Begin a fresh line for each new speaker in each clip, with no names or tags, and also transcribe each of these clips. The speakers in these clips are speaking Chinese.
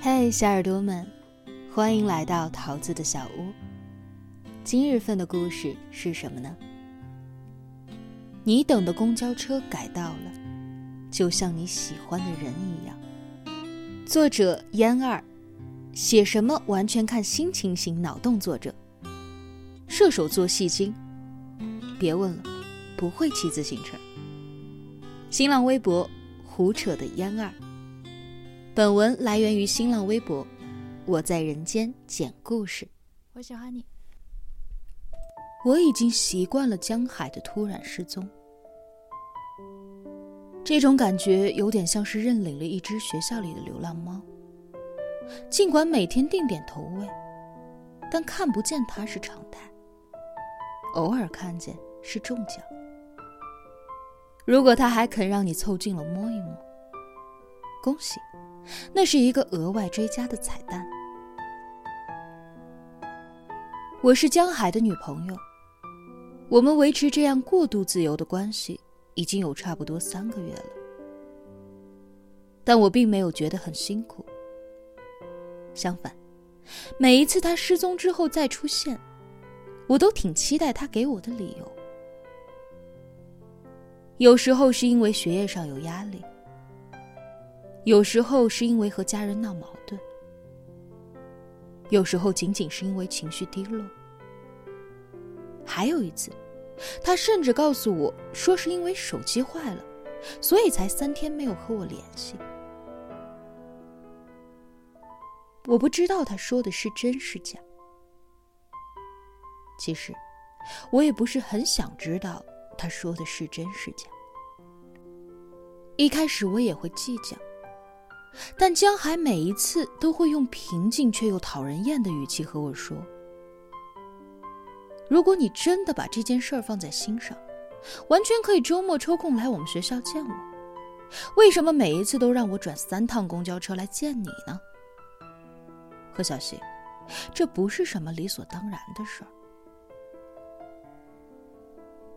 嘿，小耳朵们，欢迎来到桃子的小屋。今日份的故事是什么呢？你等的公交车改道了，就像你喜欢的人一样。作者烟二，写什么完全看心情型脑洞作者。射手座戏精，别问了，不会骑自行车。新浪微博胡扯的烟二。本文来源于新浪微博，我在人间讲故事。
我喜欢你。
我已经习惯了江海的突然失踪。这种感觉有点像是认领了一只学校里的流浪猫，尽管每天定点投喂，但看不见它是常态，偶尔看见是中奖。如果它还肯让你凑近了摸一摸，恭喜，那是一个额外追加的彩蛋。我是江海的女朋友，我们维持这样过度自由的关系。已经有差不多三个月了，但我并没有觉得很辛苦。相反，每一次他失踪之后再出现，我都挺期待他给我的理由。有时候是因为学业上有压力，有时候是因为和家人闹矛盾，有时候仅仅是因为情绪低落，还有一次。他甚至告诉我说，是因为手机坏了，所以才三天没有和我联系。我不知道他说的是真是假。其实，我也不是很想知道他说的是真是假。一开始我也会计较，但江海每一次都会用平静却又讨人厌的语气和我说。如果你真的把这件事儿放在心上，完全可以周末抽空来我们学校见我。为什么每一次都让我转三趟公交车来见你呢？何小希，这不是什么理所当然的事儿。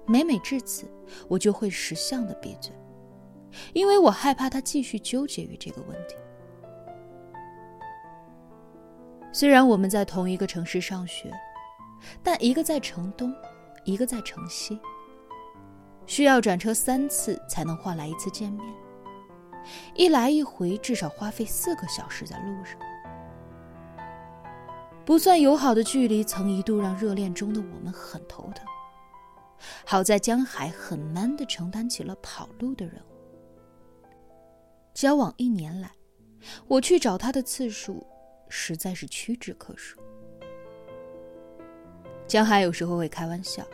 每每至此，我就会识相的闭嘴，因为我害怕他继续纠结于这个问题。虽然我们在同一个城市上学。但一个在城东，一个在城西，需要转车三次才能换来一次见面，一来一回至少花费四个小时在路上。不算友好的距离，曾一度让热恋中的我们很头疼。好在江海很 man 的承担起了跑路的任务。交往一年来，我去找他的次数实在是屈指可数。江海有时候会开玩笑，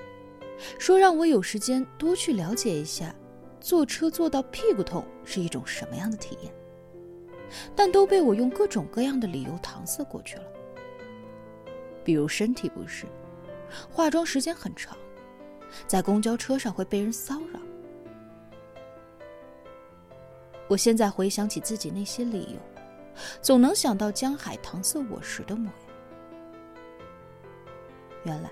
说让我有时间多去了解一下，坐车坐到屁股痛是一种什么样的体验，但都被我用各种各样的理由搪塞过去了。比如身体不适，化妆时间很长，在公交车上会被人骚扰。我现在回想起自己那些理由，总能想到江海搪塞我时的模样。原来，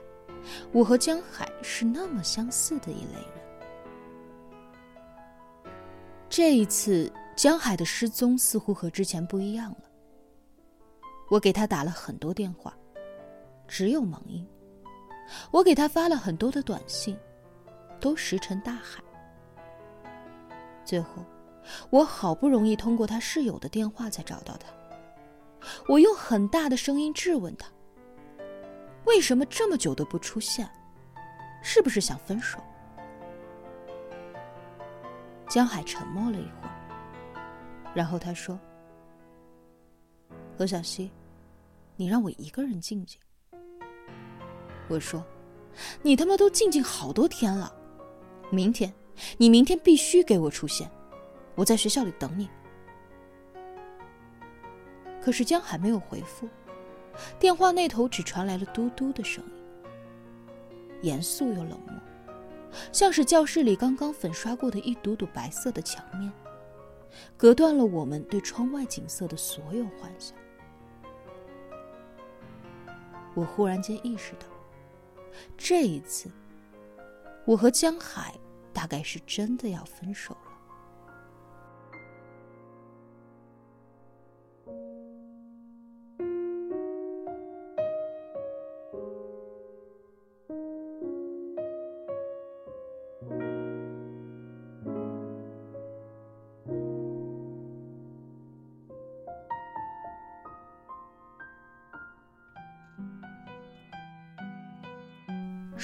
我和江海是那么相似的一类人。这一次，江海的失踪似乎和之前不一样了。我给他打了很多电话，只有忙音；我给他发了很多的短信，都石沉大海。最后，我好不容易通过他室友的电话才找到他。我用很大的声音质问他。为什么这么久都不出现？是不是想分手？江海沉默了一会儿，然后他说：“何小西，你让我一个人静静。”我说：“你他妈都静静好多天了，明天，你明天必须给我出现，我在学校里等你。”可是江海没有回复。电话那头只传来了嘟嘟的声音，严肃又冷漠，像是教室里刚刚粉刷过的一堵堵白色的墙面，隔断了我们对窗外景色的所有幻想。我忽然间意识到，这一次，我和江海大概是真的要分手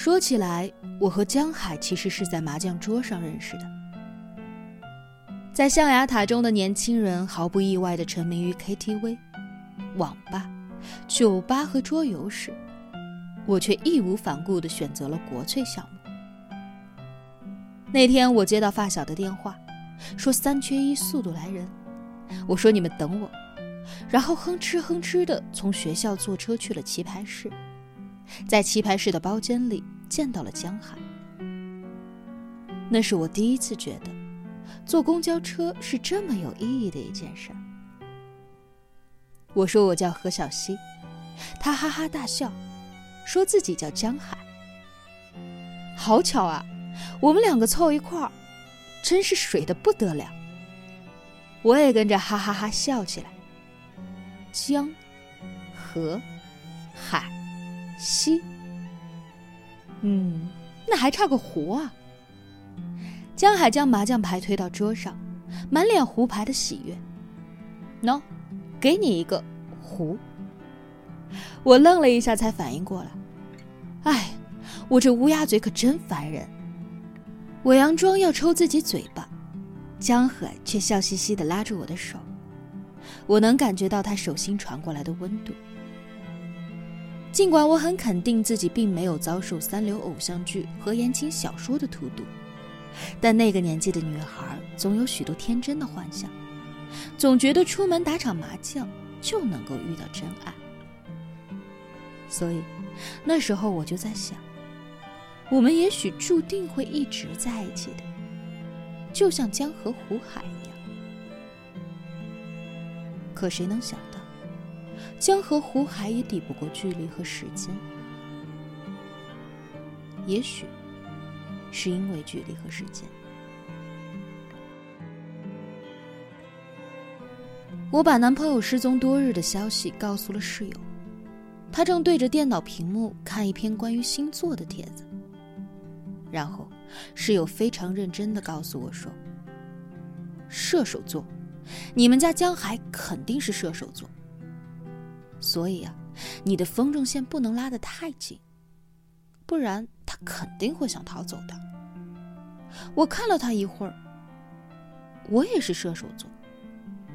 说起来，我和江海其实是在麻将桌上认识的。在象牙塔中的年轻人毫不意外地沉迷于 KTV、网吧、酒吧和桌游时，我却义无反顾地选择了国粹项目。那天我接到发小的电话，说三缺一，速度来人。我说你们等我，然后哼哧哼哧地从学校坐车去了棋牌室，在棋牌室的包间里见到了江海。那是我第一次觉得，坐公交车是这么有意义的一件事。我说我叫何小溪，他哈哈大笑，说自己叫江海。好巧啊！我们两个凑一块儿，真是水的不得了。我也跟着哈哈哈笑起来。江、河、海、西，嗯，那还差个胡啊。江海将麻将牌推到桌上，满脸胡牌的喜悦。喏，给你一个胡。我愣了一下，才反应过来。哎，我这乌鸦嘴可真烦人。我佯装要抽自己嘴巴，江海却笑嘻嘻的拉住我的手，我能感觉到他手心传过来的温度。尽管我很肯定自己并没有遭受三流偶像剧和言情小说的荼毒，但那个年纪的女孩总有许多天真的幻想，总觉得出门打场麻将就能够遇到真爱。所以，那时候我就在想。我们也许注定会一直在一起的，就像江河湖海一样。可谁能想，江河湖海也抵不过距离和时间。也许是因为距离和时间，我把男朋友失踪多日的消息告诉了室友，他正对着电脑屏幕看一篇关于星座的帖子。然后，室友非常认真的告诉我说：“射手座，你们家江海肯定是射手座。所以啊，你的风筝线不能拉得太紧，不然他肯定会想逃走的。”我看了他一会儿，我也是射手座，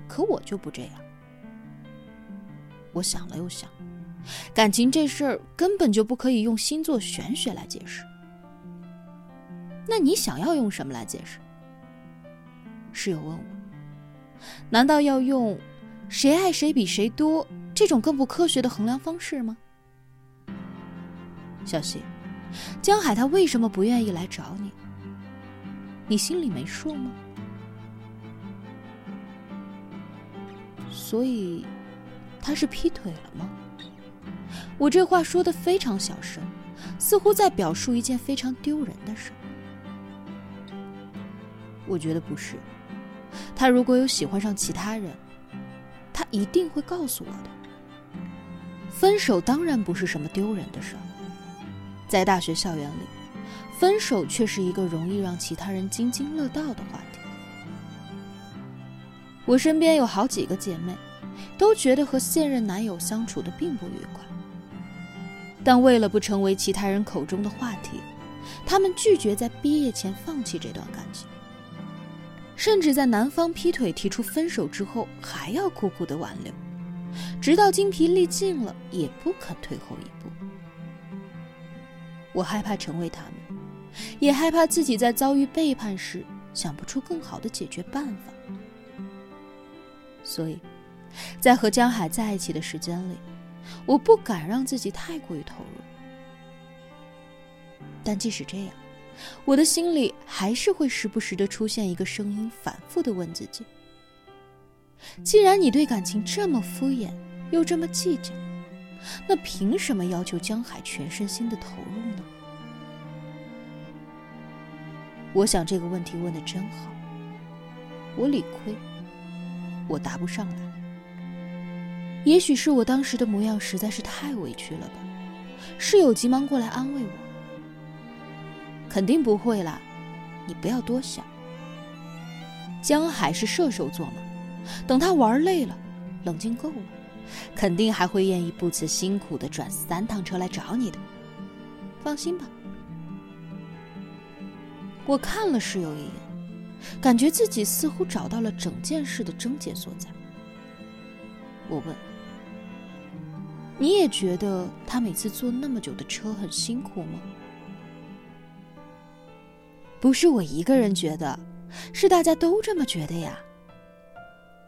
可我就不这样。我想了又想，感情这事儿根本就不可以用星座玄学来解释。那你想要用什么来解释？室友问我。难道要用“谁爱谁比谁多”这种更不科学的衡量方式吗？小希，江海他为什么不愿意来找你？你心里没数吗？所以，他是劈腿了吗？我这话说的非常小声，似乎在表述一件非常丢人的事。我觉得不是，他如果有喜欢上其他人，他一定会告诉我的。分手当然不是什么丢人的事儿，在大学校园里，分手却是一个容易让其他人津津乐道的话题。我身边有好几个姐妹，都觉得和现任男友相处的并不愉快，但为了不成为其他人口中的话题，她们拒绝在毕业前放弃这段感情。甚至在男方劈腿提出分手之后，还要苦苦的挽留，直到精疲力尽了，也不肯退后一步。我害怕成为他们，也害怕自己在遭遇背叛时想不出更好的解决办法。所以，在和江海在一起的时间里，我不敢让自己太过于投入。但即使这样，我的心里还是会时不时的出现一个声音，反复的问自己：既然你对感情这么敷衍，又这么计较，那凭什么要求江海全身心的投入呢？我想这个问题问的真好，我理亏，我答不上来。也许是我当时的模样实在是太委屈了吧，室友急忙过来安慰我。肯定不会啦，你不要多想。江海是射手座嘛，等他玩累了，冷静够了，肯定还会愿意不辞辛苦的转三趟车来找你的。放心吧，我看了室友一眼，感觉自己似乎找到了整件事的症结所在。我问：“你也觉得他每次坐那么久的车很辛苦吗？”不是我一个人觉得，是大家都这么觉得呀。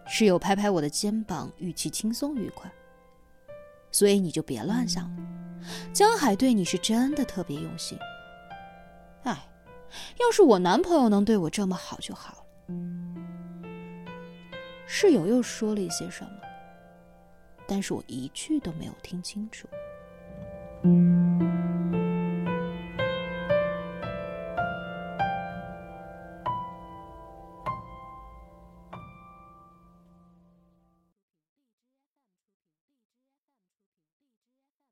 室友拍拍我的肩膀，语气轻松愉快。所以你就别乱想了，江海对你是真的特别用心。哎，要是我男朋友能对我这么好就好了。室友又说了一些什么，但是我一句都没有听清楚。